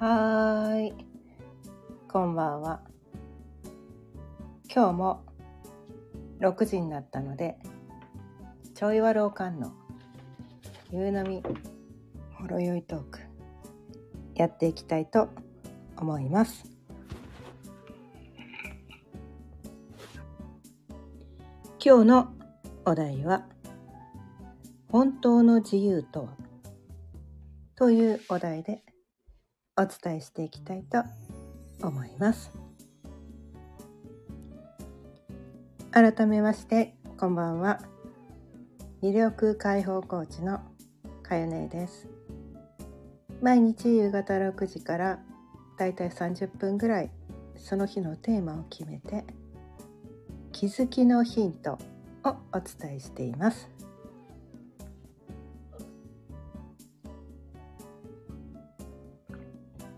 はーい。こんばんは。今日も6時になったので、ちょいわろうかんの夕飲みほろよいトークやっていきたいと思います。今日のお題は本当の自由とは？というお題でお伝えしていきたいと思います。改めましてこんばんは。魅力解放コーチのかよねです。毎日夕方6時からだいたい30分ぐらいその日のテーマを決めて気づきのヒントをお伝えしています。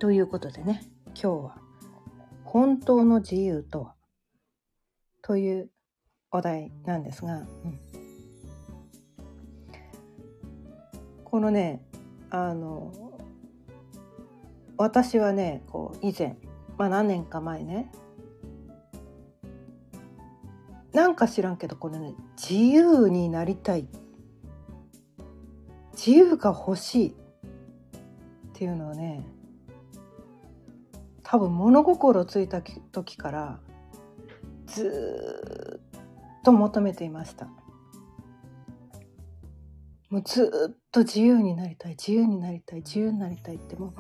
ということでね今日は「本当の自由とは?」というお題なんですが、うん、このねあの私はねこう以前、まあ、何年か前ねなんか知らんけどこのね自由になりたい自由が欲しいっていうのをね多分物心ついた時からずっと求めていました。もうずっと自由になりたい自由になりたい自由になりたいっても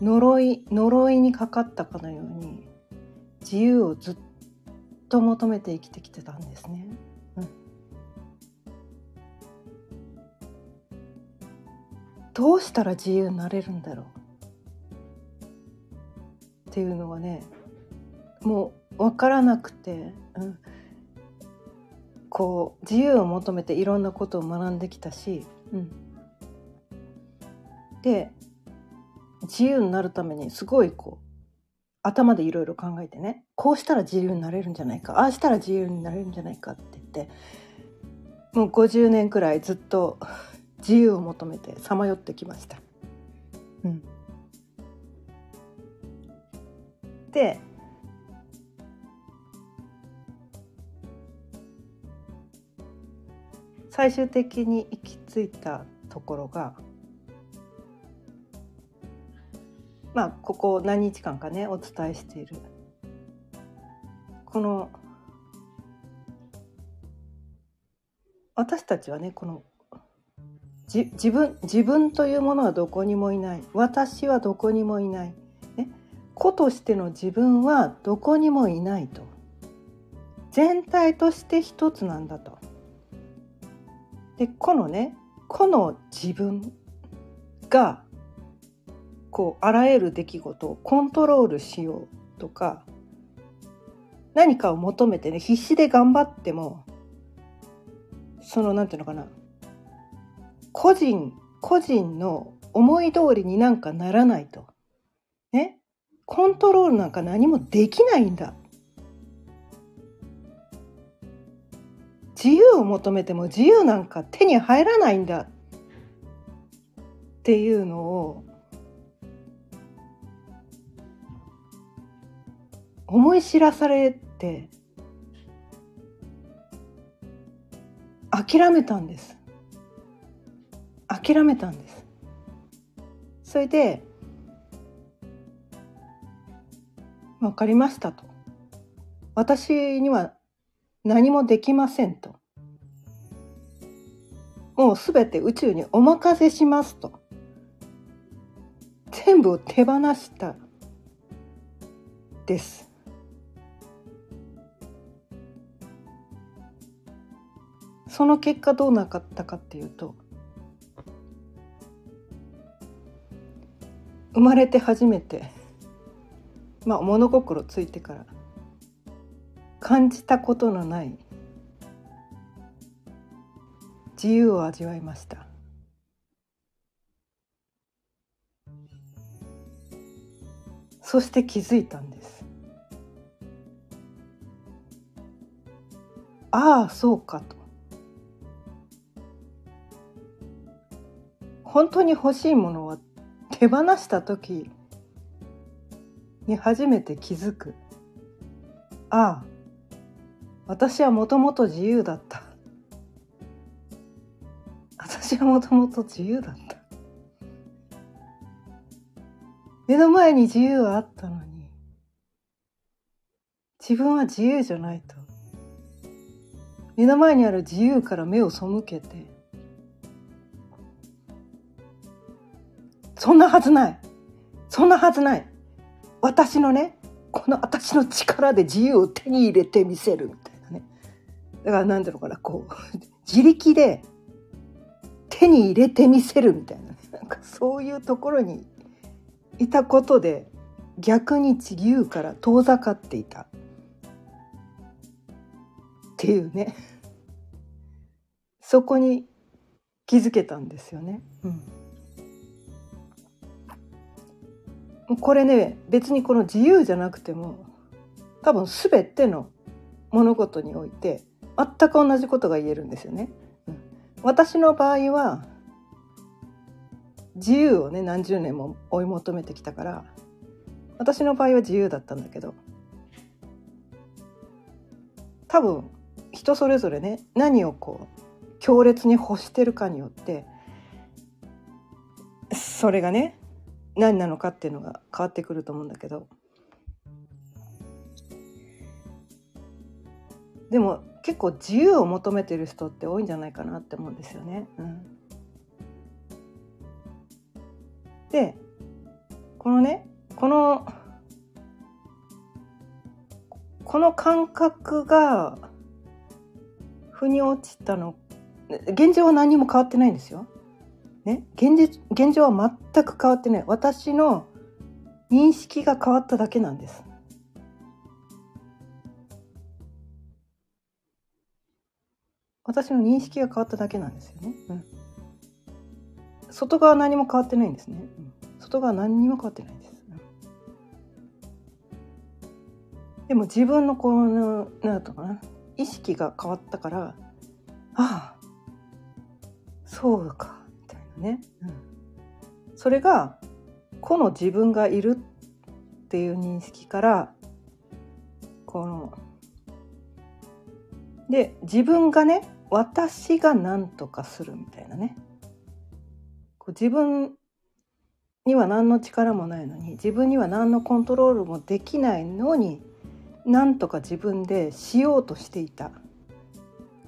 う呪い呪いにかかったかのように自由をずっと求めて生きてきてたんですね。うん、どうしたら自由になれるんだろう。っていうのがねもう分からなくて、うん、こう自由を求めていろんなことを学んできたし、うん、で自由になるためにすごいこう頭でいろいろ考えてねこうしたら自由になれるんじゃないかああしたら自由になれるんじゃないかって言ってもう50年くらいずっと自由を求めてさまよってきました。うん、で最終的に行き着いたところがまあここ何日間かねお伝えしている。この私たちはねこのじ自分自分というものはどこにもいない。私はどこにもいない、個としての自分はどこにもいないと。全体として一つなんだと。でこのね個の自分がこうあらゆる出来事をコントロールしようとか何かを求めてね必死で頑張ってもそのなんていうのかな。個人個人の思い通りになんかならないと。ね。コントロールなんか何もできないんだ。自由を求めても自由なんか手に入らないんだ。っていうのを思い知らされて諦めたんです。諦めたんです。それで「分かりました」と「私には何もできません」と「もうすべて宇宙にお任せします」と。全部を手放したです。その結果どうなかったかっていうと生まれて初めてまあ物心ついてから。感じたことのない。自由を味わいました。そして気づいたんです。ああそうかと。本当に欲しいものは手放した時に初めて気づく。ああ私はもともと自由だった。私はもともと自由だった。目の前に自由はあったのに自分は自由じゃないと。目の前にある自由から目を背けてそんなはずない。そんなはずない。私のねこの私の力で自由を手に入れてみせるみたいなね。だから何ていうかなこう 自力で手に入れてみせるみたいななんかそういうところにいたことで逆に自由から遠ざかっていた。っていうね。そこに気づけたんですよね。うん、これね別にこの自由じゃなくても多分全ての物事において全く同じことが言えるんですよね。私の場合は自由をね何十年も追い求めてきたから私の場合は自由だったんだけど多分人それぞれね何をこう強烈に欲してるかによってそれがね何なのかっていうのが変わってくると思うんだけどでも結構自由を求めてる人って多いんじゃないかなって思うんですよね。うん、でこのねこのこの感覚が腑に落ちたの現状は何も変わってないんですよ。ね、現実現状は全く変わってない私の認識が変わっただけなんです。私の認識が変わっただけなんですよね。うん外側何も変わってないんですね。外側何にも変わってないんです。でも自分のこのなんとかな意識が変わったからああそうかね、うん、それが個の自分がいるっていう認識からこので自分がね私が何とかするみたいなね。こう自分には何の力もないのに自分には何のコントロールもできないのに何とか自分でしようとしていた。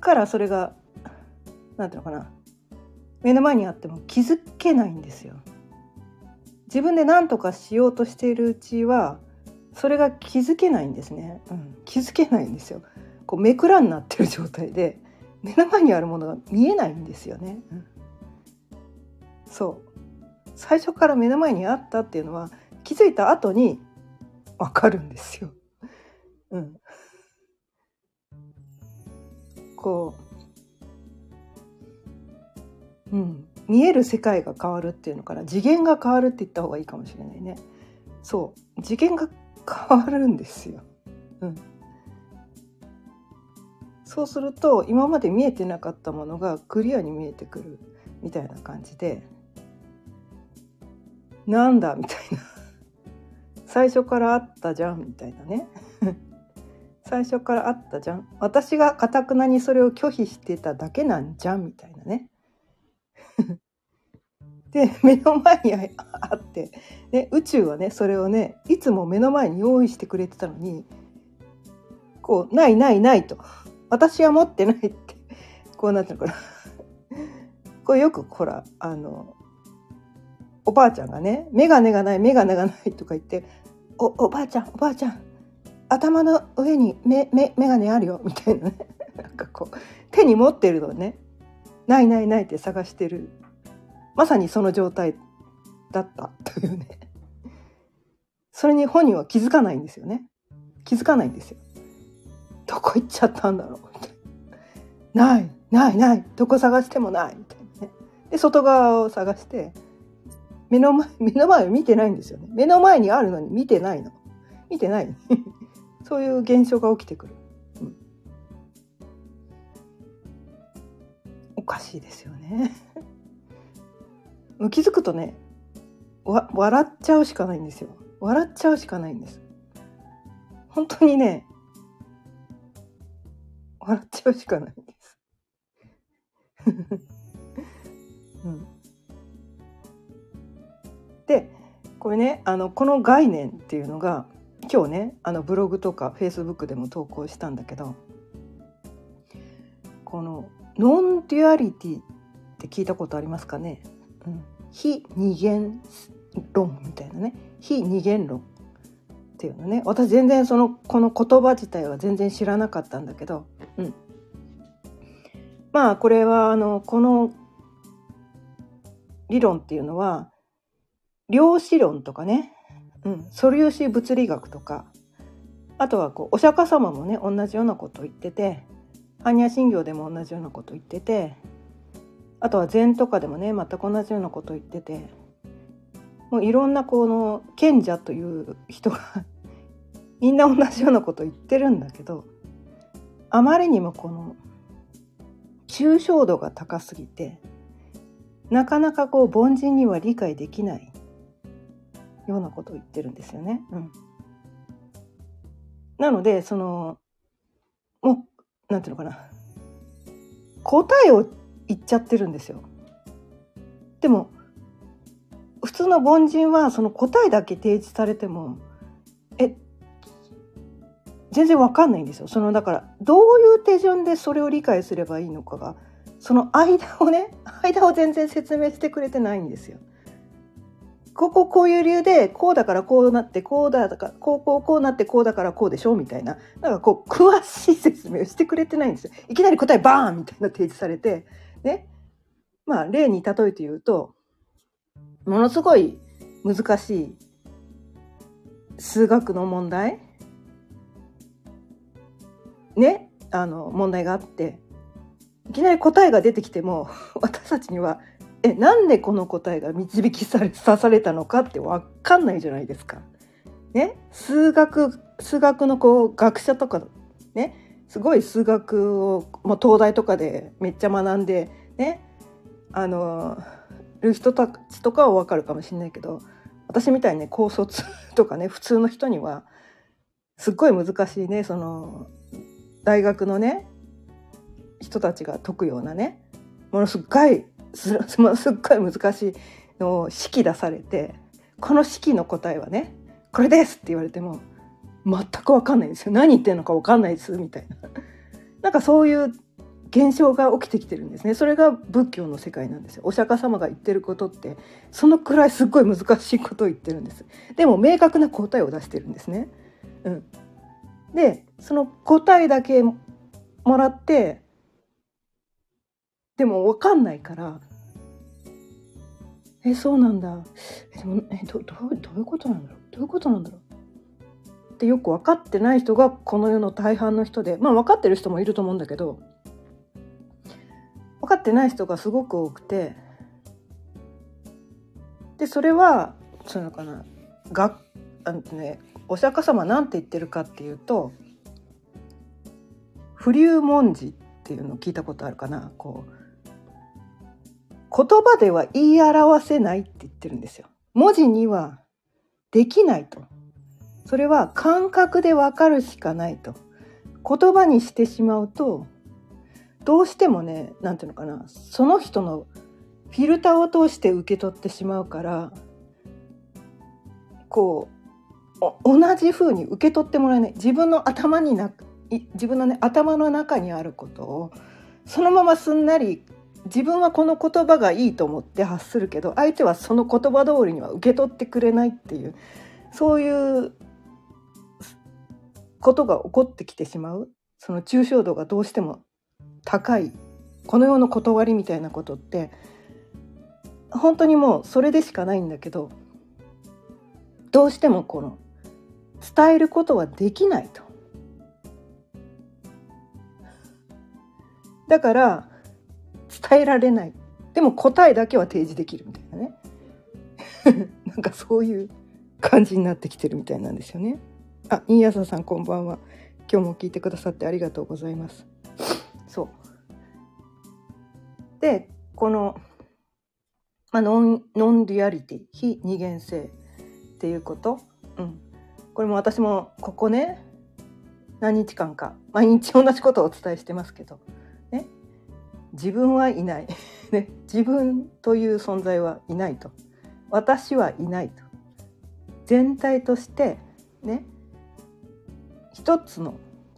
からそれが何ていうのかな。目の前にあっても気づけないんですよ。自分で何とかしようとしているうちはそれが気づけないんですね、うん、気づけないんですよ。こうめくらになってる状態で目の前にあるものが見えないんですよね、うん。そう。最初から目の前にあったっていうのは気づいた後にわかるんですよ。うん、こう、うん、見える世界が変わるっていうのから次元が変わるって言った方がいいかもしれないね。そう。次元が変わるんですよ。うん、そうすると今まで見えてなかったものがクリアに見えてくるみたいな感じでなんだみたいな。最初からあったじゃんみたいなね。最初からあったじゃん。私がかたくなにそれを拒否してただけなんじゃんみたいなね。で目の前にあって、ね、宇宙はねそれをねいつも目の前に用意してくれてたのにこう「ないないない」と「私は持ってない」って。こうなってるから。これよくほらあのおばあちゃんがね「眼鏡がない眼鏡がない」とか言って「おおばあちゃんおばあちゃん頭の上に眼鏡あるよ」みたいなね。なんかこう手に持ってるのね「ないないない」って探してるまさにその状態だったというねそれに本人は気づかないんですよね気づかないんですよ。どこ行っちゃったんだろうみたいな。ないないないどこ探してもないみたいなね。で外側を探して目の前、目の前を見てないんですよね。目の前にあるのに見てないの。見てない。そういう現象が起きてくる。かしいですよね。気づくとね、わ笑っちゃうしかないんですよ。笑っちゃうしかないんです本当にね笑っちゃうしかないんです、うん、でこれねあのこの概念っていうのが今日ねあのブログとかフェイスブックでも投稿したんだけどこのノンデュアリティって聞いたことありますかね、うん、非二元論みたいなね。非二元論っていうのね。私全然そのこの言葉自体は全然知らなかったんだけど、うん、まあこれはあのこの理論っていうのは量子論とかね、うん、素粒子物理学とか。あとはこうお釈迦様もね同じようなことを言ってて。般若心経でも同じようなこと言っててあとは禅とかでもね全く同じようなこと言っててもういろんなこの賢者という人が みんな同じようなこと言ってるんだけどあまりにもこの抽象度が高すぎてなかなかこう凡人には理解できないようなことを言ってるんですよね。うん、なのでそのもうなんていうのかな答えを言っちゃってるんですよ。でも普通の凡人はその答えだけ提示されてもえ全然わかんないんですよ。そのだからどういう手順でそれを理解すればいいのかがその間をね間を全然説明してくれてないんですよ。こここういう理由でこうだからこうなってこうだからこうこうこうなってこうだからこうでしょみたいな。なんかこう詳しい説明をしてくれてないんですよ。いきなり答えバーンみたいな提示されて。ね。まあ例に例えて言うとものすごい難しい数学の問題。ね。あの問題があって。いきなり答えが出てきても 私たちにはえなんでこの答えが導きされさされたのかって分かんないじゃないですか。ね？数学数学のこう学者とかね？すごい数学をもう東大とかでめっちゃ学んでね？あのる人たちとかは分かるかもしれないけど私みたいにね高卒とかね普通の人にはすっごい難しいねその大学のね人たちが解くようなねものすごいすすっごい難しいのを式出されてこの式の答えはねこれですって言われても全く分かんないんですよ。何言ってんのか分かんないですみたいな。なんかそういう現象が起きてきてるんですね。それが仏教の世界なんですよ。お釈迦様が言ってることってそのくらいすっごい難しいことを言ってるんです。でも明確な答えを出してるんですね、うん、でその答えだけもらってでも分かんないからえそうなんだ。でもえどどうどういうことなんだろう？どういうことなんだろう？ってよく分かってない人がこの世の大半の人でまあ分かってる人もいると思うんだけど分かってない人がすごく多くてでそれはそういうのかな。があのねお釈迦様なんて言ってるかっていうと不流文字っていうのを聞いたことあるかな。こう言葉では言い表せないって言ってるんですよ。文字にはできないと。それは感覚でわかるしかないと。言葉にしてしまうとどうしてもね何ていうのかなその人のフィルターを通して受け取ってしまうからこう同じ風に受け取ってもらえない自分の頭にな自分のね頭の中にあることをそのまますんなり自分はこの言葉がいいと思って発するけど相手はその言葉通りには受け取ってくれないっていうそういうことが起こってきてしまうその抽象度がどうしても高いこの世の断りみたいなことって本当にもうそれでしかないんだけどどうしてもこの伝えることはできないと。だから伝えられないでも答えだけは提示できるみたいなね なんかそういう感じになってきてるみたいなんですよね。あ、新谷さんこんばんは。今日も聞いてくださってありがとうございます。そう。で、この、まあ、ノンノンデュアリティ非二元性っていうこと、うん、これも私もここね何日間か毎日同じことをお伝えしてますけど、自分はいない、ね、自分という存在はいないと。私はいないと。全体としてね。一つの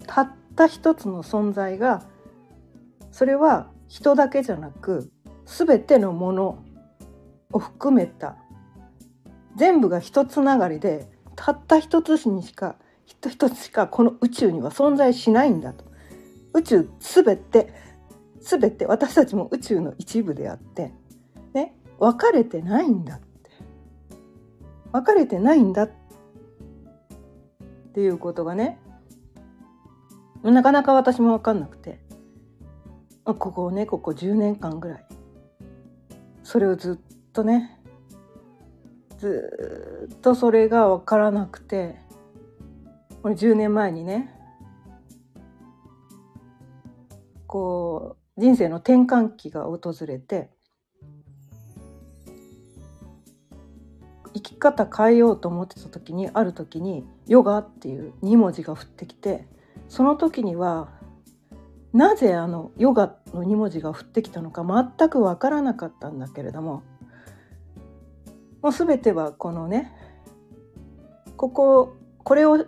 たった一つの存在がそれは人だけじゃなく全てのものを含めた全部が一つながりでたった一つにしか一つしかこの宇宙には存在しないんだと。宇宙すべてすべて私たちも宇宙の一部であってね分かれてないんだって。分かれてないんだっていうことがねなかなか私も分かんなくて。ここねここ10年間ぐらい。それをずっとねずっとそれが分からなくてこれ10年前にねこう人生の転換期が訪れて生き方変えようと思ってた時にある時に「ヨガ」っていう2文字が降ってきてその時にはなぜあのヨガの2文字が降ってきたのか全く分からなかったんだけれどももう全てはこのねこここれを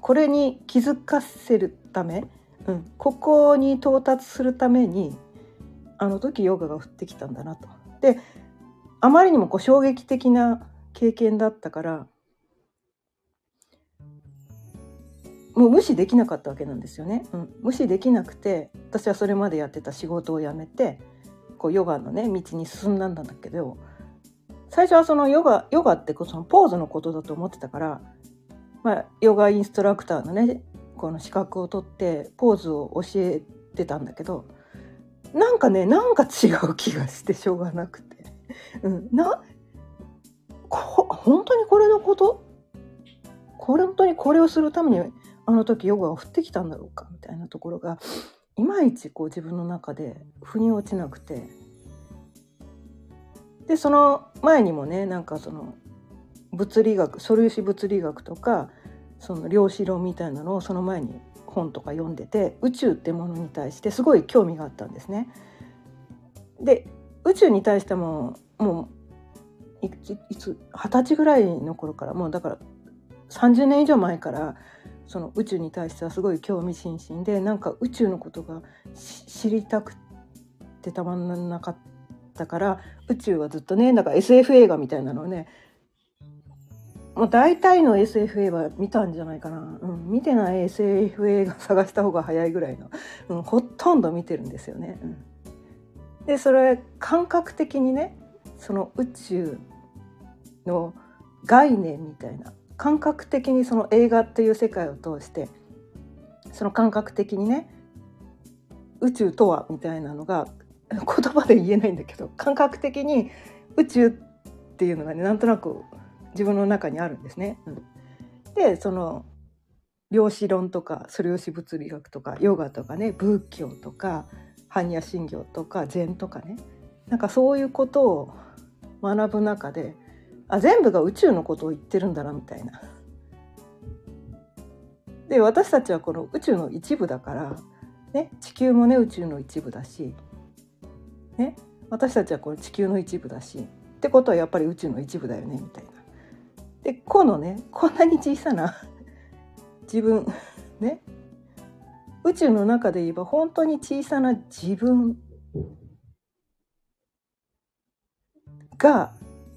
これに気づかせるため、うん、ここに到達するためにあの時ヨガが降ってきたんだなと。であまりにもこう衝撃的な経験だったからもう無視できなかったわけなんですよね、うん、無視できなくて私はそれまでやってた仕事を辞めてこうヨガのね道に進んだんだけど最初はそのヨガヨガってそのポーズのことだと思ってたから、まあ、ヨガインストラクターのねこの資格を取ってポーズを教えてたんだけどなんかねなんか違う気がしてしょうがなくて、うん、な本当にこれのこと？これ本当にこれをするためにあの時ヨガが降ってきたんだろうかみたいなところがいまいちこう自分の中で腑に落ちなくて。でその前にもねなんかその物理学素粒子物理学とかその量子論みたいなのをその前に本とか読んでて宇宙ってものに対してすごい興味があったんですね。で宇宙に対してももういつ二十歳ぐらいの頃からもうだから30年以上前からその宇宙に対してはすごい興味津々でなんか宇宙のことが知りたくてたまんなかったから宇宙はずっとねなんか SF 映画みたいなのをねもう大体の SF 映画見たんじゃないかな、うん、見てない SF 映画探した方が早いぐらいの、うん、ほとんど見てるんですよね。うん、でそれ感覚的にねその宇宙の概念みたいな感覚的にその映画っていう世界を通してその感覚的にね宇宙とはみたいなのが 言葉で言えないんだけど感覚的に宇宙っていうのがねなんとなく自分の中にあるんですね。うん、でその量子論とか素粒子物理学とかヨガとかね仏教とか般若心経とか禅とかねなんかそういうことを学ぶ中であ全部が宇宙のことを言ってるんだなみたいな。で私たちはこの宇宙の一部だから、ね、地球もね宇宙の一部だし、ね、私たちはこの地球の一部だしってことはやっぱり宇宙の一部だよねみたいな。でこのねこんなに小さな自分ね宇宙の中で言えば本当に小さな自分が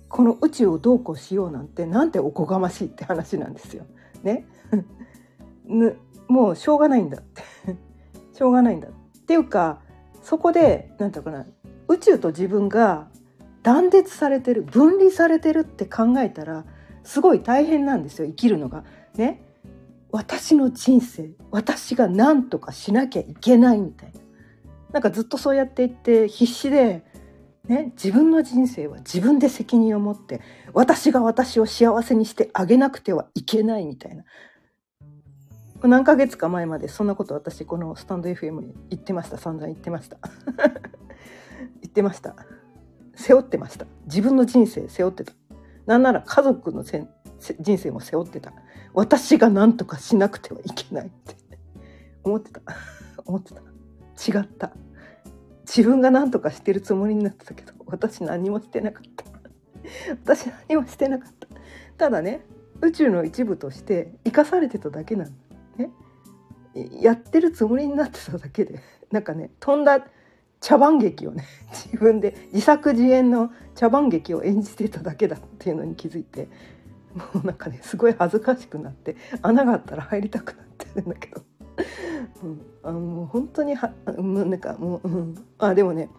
この宇宙をどうこうしようなんてなんておこがましいって話なんですよ。ね。もうしょうがないんだってしょうがないんだっていうかそこで何て言うかな宇宙と自分が断絶されてる分離されてるって考えたらすごい大変なんですよ生きるのが。ね。私の人生私が何とかしなきゃいけないみたいな。なんかずっとそうやって言って必死でね、自分の人生は自分で責任を持って私が私を幸せにしてあげなくてはいけないみたいな。何ヶ月か前までそんなこと私このスタンド FM に言ってました。散々言ってました。言ってました。背負ってました。自分の人生背負ってた。なんなら家族の人生も背負ってた。私が何とかしなくてはいけないって。思ってた。思ってた。違った。自分が何とかしてるつもりになってたけど私何もしてなかった。私何もしてなかった。ただね宇宙の一部として生かされてただけなのね。やってるつもりになってただけで。なんかね飛んだ茶番劇をね 自分で自作自演の茶番劇を演じてただけだっていうのに気づいてもうなんかねすごい恥ずかしくなって穴があったら入りたくなってるんだけど、うん、あのもう本当にはもうなんかもう、うん、あでもね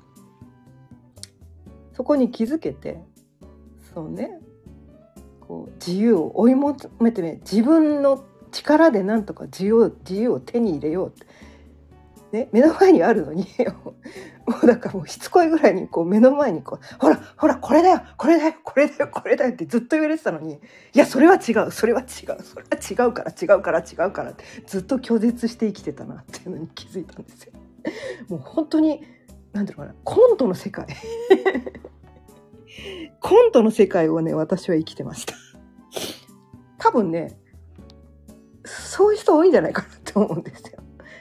そこに気づけてそうねこう自由を追い求めてね自分の力でなんとか自由自由を手に入れようってね、目の前にあるのに もうだかもうしつこいぐらいにこう目の前にこう「ほらほらこれだよこれだよこれだよこれだよ」ってずっと言われてたのに「いやそれは違うそれは違うそれは違うから違うから違うから」ってずっと拒絶して生きてたなっていうのに気づいたんですよ。もう本当に何ていうのかなコントの世界 コントの世界をね私は生きてました。多分ねそういう人多いんじゃないかなって思うんですよ。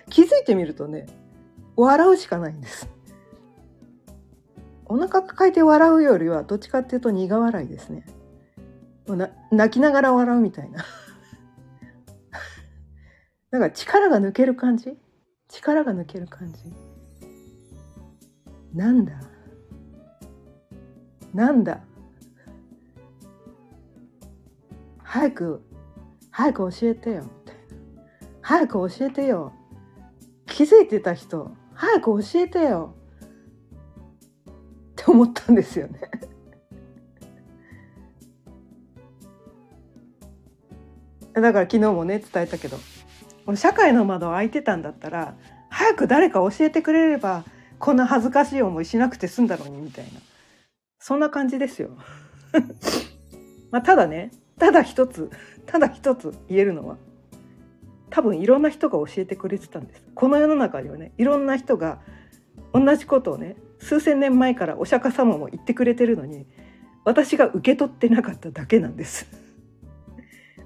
気づいてみるとね笑うしかないんです。お腹抱えて笑うよりはどっちかっていうと苦笑いですね。泣きながら笑うみたいな。だか力が抜ける感じ？力が抜ける感じ？なんだ？なんだ？早く早く教えてよみたいな。早く教えてよ。気づいてた人。早く教えてよ。って思ったんですよね。だから昨日もね伝えたけど。社会の窓開いてたんだったら早く誰か教えてくれればこんな恥ずかしい思いしなくて済んだのにみたいな。そんな感じですよ。まあただねただ一つただ一つ言えるのは多分いろんな人が教えてくれてたんです。この世の中にはねいろんな人が同じことをね数千年前からお釈迦様も言ってくれてるのに私が受け取ってなかっただけなんです。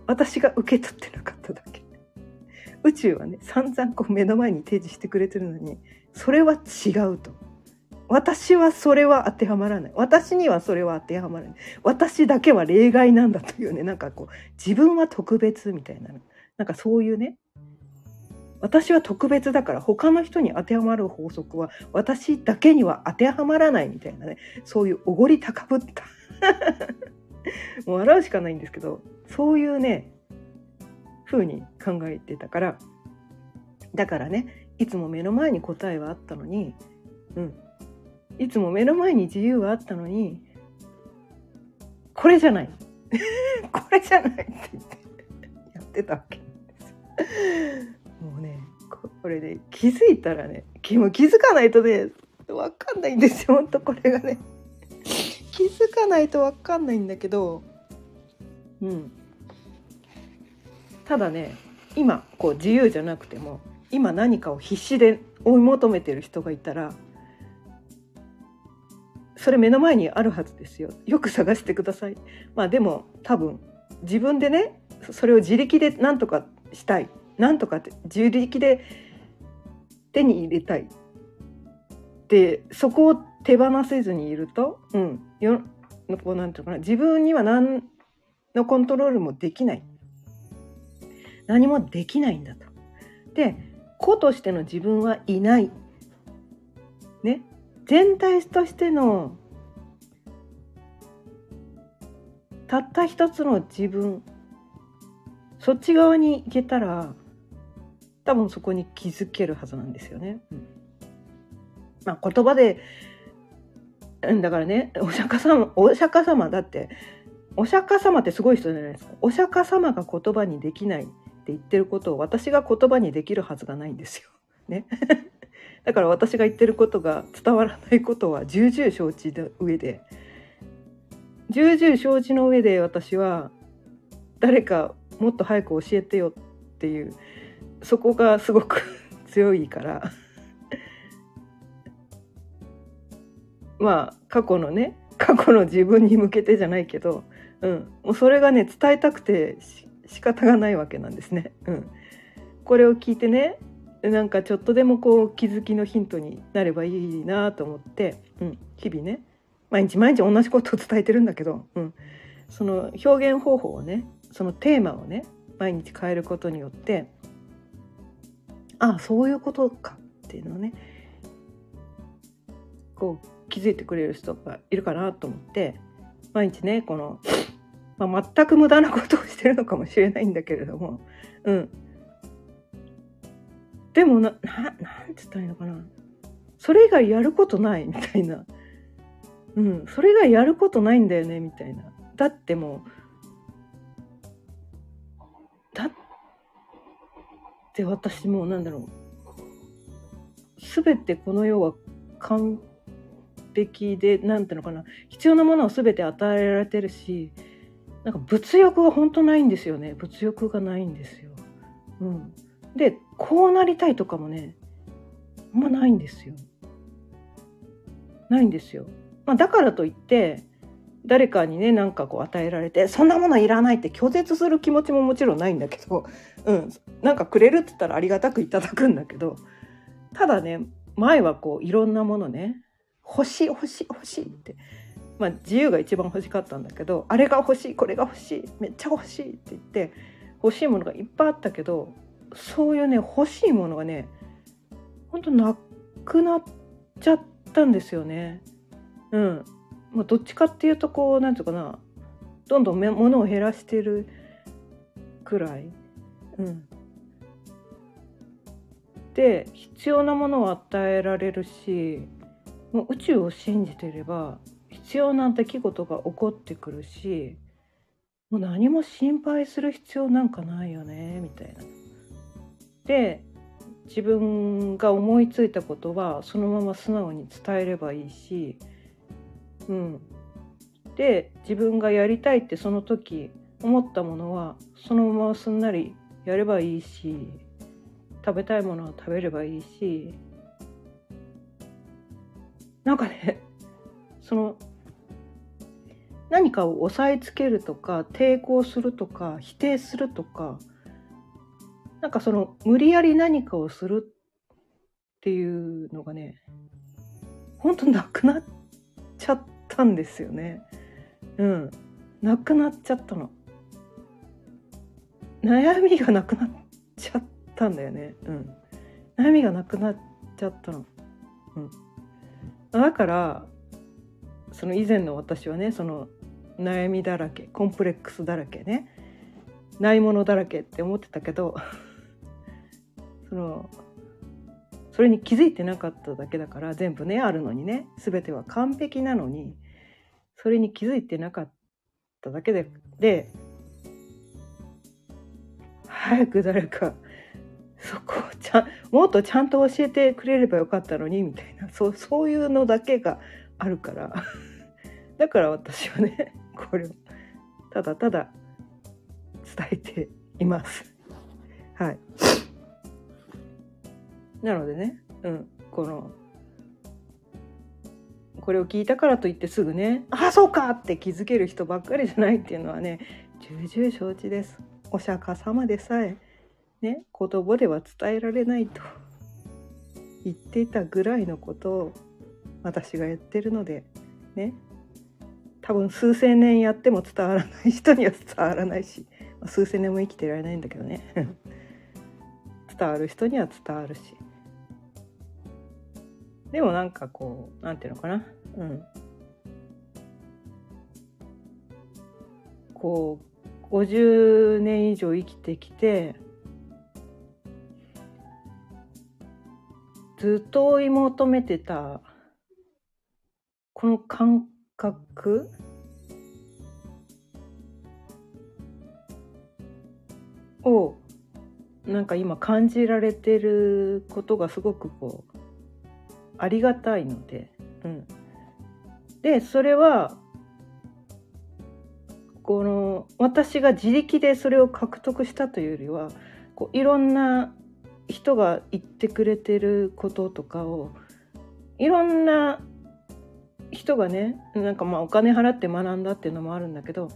私が受け取ってなかっただけ。宇宙はね散々こう目の前に提示してくれてるのにそれは違うと。私はそれは当てはまらない。私にはそれは当てはまらない。私だけは例外なんだというねなんかこう自分は特別みたいなのなんかそういうね私は特別だから他の人に当てはまる法則は私だけには当てはまらないみたいなねそういうおごり高ぶった。もう笑うしかないんですけどそういうね風に考えてたから。だからねいつも目の前に答えはあったのにうん。いつも目の前に自由はあったのにこれじゃない。これじゃないって言ってやってた。もうねこれで、ね、気づいたらね気も気づかないとね分かんないんですよほんとこれがね。気づかないと分かんないんだけどうん。ただね今こう自由じゃなくても今何かを必死で追い求めてる人がいたらそれ目の前にあるはずですよ。よく探してください。まあでも多分自分でねそれを自力で何とかしたい。何とかって自力で手に入れたい。でそこを手放せずにいると、うん、よこうなんていうかな。自分には何のコントロールもできない。何もできないんだと。で個としての自分はいない。ね。全体としてのたった一つの自分そっち側に行けたら多分そこに気づけるはずなんですよね。うん、まあ、言葉でだからねお釈迦様お釈迦様だってお釈迦様ってすごい人じゃないですかお釈迦様が言葉にできないって言ってることを私が言葉にできるはずがないんですよ。ね、だから私が言ってることが伝わらないことは重々承知の上で重々承知の上で私は誰かもっと早く教えてよっていうそこがすごく 強いから。まあ過去のね過去の自分に向けてじゃないけど、うん、もうそれがね伝えたくて仕方がないわけなんですね。うん、これを聞いてねなんかちょっとでもこう気づきのヒントになればいいなと思って、うん、日々ね毎日毎日同じことを伝えてるんだけど、うん、その表現方法をねそのテーマをね毎日変えることによってああそういうことかっていうのをねこう気づいてくれる人がいるかなと思って毎日ねこの、まあ、全く無駄なことをしてるのかもしれないんだけれどもうん。でもなななんて言ったらいいのかな。それ以外やることないみたいな。うん。それ以外やることないんだよねみたいな。だってもうって私もなんだろう全てこの世は完璧で何ていうのかな必要なものを全て与えられてるしなんか物欲が本当ないんですよね物欲がないんですよ。うん、でこうなりたいとかもねあんまないんですよ。ないんですよ。まあ、だからといって誰かにねなんかこう与えられてそんなものいらないって拒絶する気持ちももちろんないんだけど、うん、なんかくれるって言ったらありがたくいただくんだけどただね前はこういろんなものね欲しい欲しい欲しいってまあ自由が一番欲しかったんだけどあれが欲しいこれが欲しいめっちゃ欲しいって言って欲しいものがいっぱいあったけどそういうね欲しいものがねほんとなくなっちゃったんですよね。うん。まあ、どっちかっていうとこうなんていうかなどんどん物を減らしてるくらい。うん。で必要なものを与えられるしもう宇宙を信じてれば必要な出来事が起こってくるしもう何も心配する必要なんかないよねみたいな。で自分が思いついたことはそのまま素直に伝えればいいし、うん、で自分がやりたいってその時思ったものはそのまますんなりやればいいし食べたいものは食べればいいしなんかね その何かを押さえつけるとか抵抗するとか否定するとかなんかその無理やり何かをするっていうのがねほんとなくなっちゃったんですよね。うん。なくなっちゃったの。悩みがなくなっちゃったんだよね。うん。悩みがなくなっちゃったの。うん。だからその以前の私はねその悩みだらけコンプレックスだらけねないものだらけって思ってたけど そのそれに気づいてなかっただけだから全部ねあるのにね全ては完璧なのにそれに気づいてなかっただけでで早く誰かそこをちゃもっとちゃんと教えてくれればよかったのにみたいなそうそういうのだけがあるから だから私はねこれをただただ伝えています。はい。なのでね、うん、このこれを聞いたからといってすぐね「あそうか!」って気づける人ばっかりじゃないっていうのはね重々承知です。お釈迦様でさえね言葉では伝えられないと言っていたぐらいのことを私がやってるのでね多分数千年やっても伝わらない人には伝わらないし、数千年も生きてられないんだけどね 伝わる人には伝わるしでもなんかこうなんていうのかな？うん。こう50年以上生きてきてずっと追い求めてたこの感覚？をなんか今感じられてることがすごくこうありがたいので、うん、でそれはこの私が自力でそれを獲得したというよりはこういろんな人が言ってくれてることとかをいろんな人がねなんかまあお金払って学んだっていうのもあるんだけど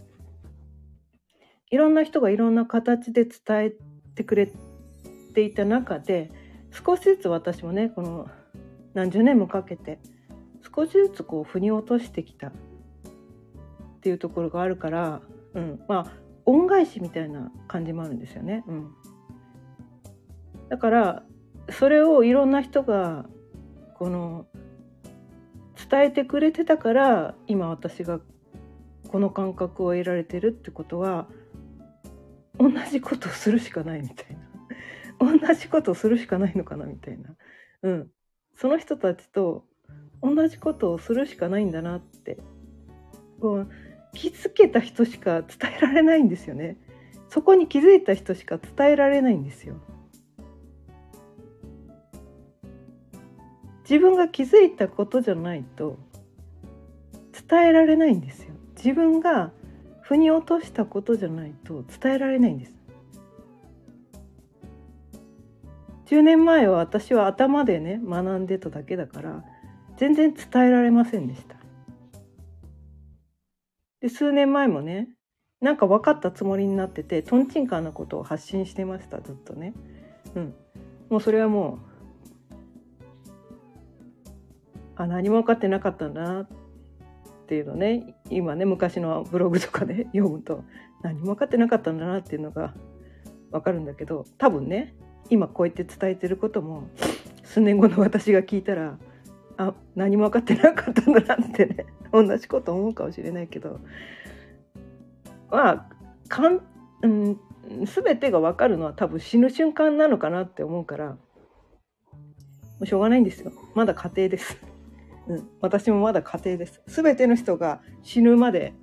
いろんな人がいろんな形で伝えてくれていた中で少しずつ私もねこの何十年もかけて少しずつこう腑に落としてきたっていうところがあるから、うん、まあ恩返しみたいな感じもあるんですよね。うん、だからそれをいろんな人がこの伝えてくれてたから今私がこの感覚を得られてるってことは同じことをするしかないみたいな。同じことをするしかないのかなみたいな、うん、その人たちと同じことをするしかないんだなって。こう気づけた人しか伝えられないんですよね。そこに気づいた人しか伝えられないんですよ。自分が気づいたことじゃないと伝えられないんですよ。自分が腑に落としたことじゃないと伝えられないんです。10年前は私は頭でね学んでただけだから全然伝えられませんでした。で数年前もねなんか分かったつもりになっててとんちんかんなことを発信してましたずっとね。うん。もうそれはもうあ何も分かってなかったんだなっていうのね今ね昔のブログとかで、ね、読むと何も分かってなかったんだなっていうのが分かるんだけど多分ね今こうやって伝えてることも数年後の私が聞いたらあ何も分かってなかったんだなってね同じこと思うかもしれないけどまあかん、うん、全てが分かるのは多分死ぬ瞬間なのかなって思うからもうしょうがないんですよまだ家庭です。うん、私もまだ家庭です。全ての人が死ぬまで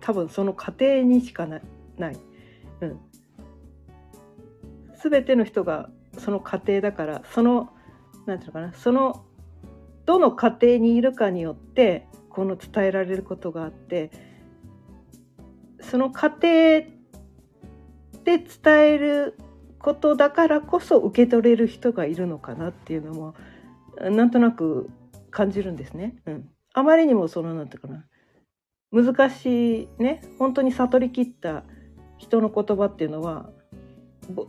多分その過程にしかない。ないうん、全ての人がその過程だからその何て言うのかなそのどの家庭にいるかによってこの伝えられることがあってその過程で伝えることだからこそ受け取れる人がいるのかなっていうのもなんとなく感じるんですね。うん、あまりにもそのなんていうかな難しいね本当に悟りきった人の言葉っていうのは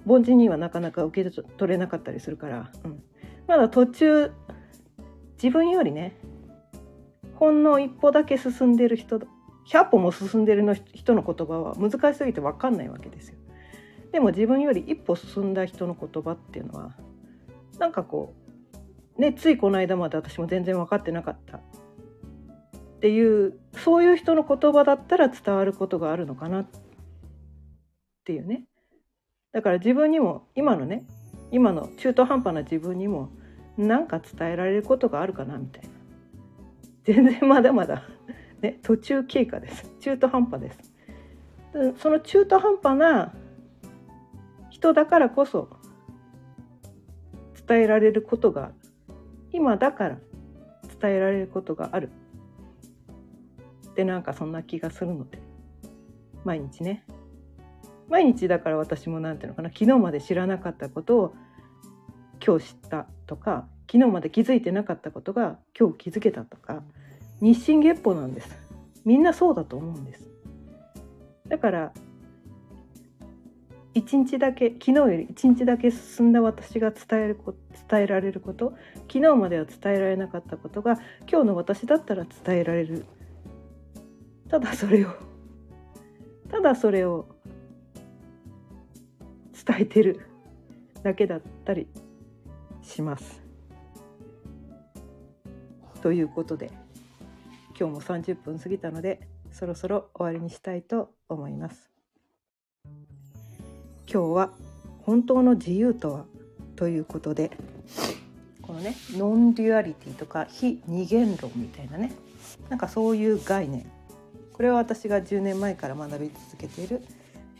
凡人にはなかなか受け取れなかったりするから、うん、まだ途中自分よりねほんの一歩だけ進んでる人100歩も進んでるの人の言葉は難しすぎて分かんないわけですよ。でも自分より一歩進んだ人の言葉っていうのはなんかこうねついこの間まで私も全然分かってなかった。っていうそういう人の言葉だったら伝わることがあるのかなっていうね。だから自分にも今のね今の中途半端な自分にも何か伝えられることがあるかなみたいな。全然まだまだ、ね、途中経過です。中途半端です。その中途半端な人だからこそ伝えられることが今だから伝えられることがある。ってなんかそんな気がするので毎日ね。毎日だから私も何ていうのかな昨日まで知らなかったことを今日知ったとか昨日まで気づいてなかったことが今日気づけたとか日進月歩なんです。みんなそうだと思うんです。だから一日だけ昨日より一日だけ進んだ私が伝える伝えられること昨日までは伝えられなかったことが今日の私だったら伝えられる。ただそれをただそれを伝えてるだけだったりします。ということで今日も30分過ぎたのでそろそろ終わりにしたいと思います。今日は本当の自由とは？ということでこのねノンデュアリティとか非二元論みたいなねなんかそういう概念これは私が10年前から学び続けている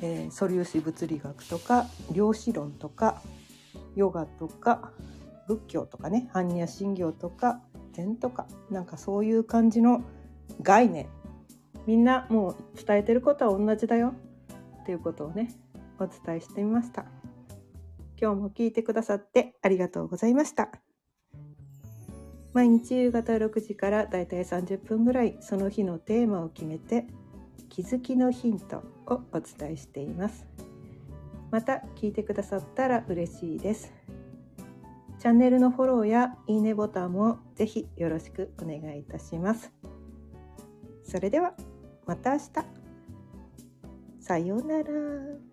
えー、素粒子物理学とか量子論とかヨガとか仏教とかね般若心経とか禅とかなんかそういう感じの概念。みんなもう伝えてることは同じだよ。っていうことをねお伝えしてみました。今日も聞いてくださってありがとうございました。毎日夕方6時からだいたい30分ぐらいその日のテーマを決めて気づきのヒントをお伝えしています。また聞いてくださったら嬉しいです。チャンネルのフォローやいいねボタンもぜひよろしくお願いいたします。それではまた明日。さようなら。